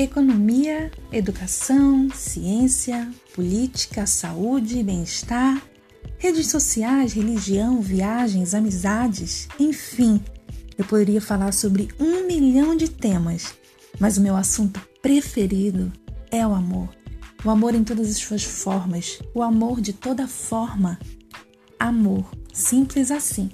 Economia, educação, ciência, política, saúde bem-estar, redes sociais, religião, viagens, amizades, enfim, eu poderia falar sobre um milhão de temas, mas o meu assunto preferido é o amor. O amor em todas as suas formas, o amor de toda forma. Amor, simples assim.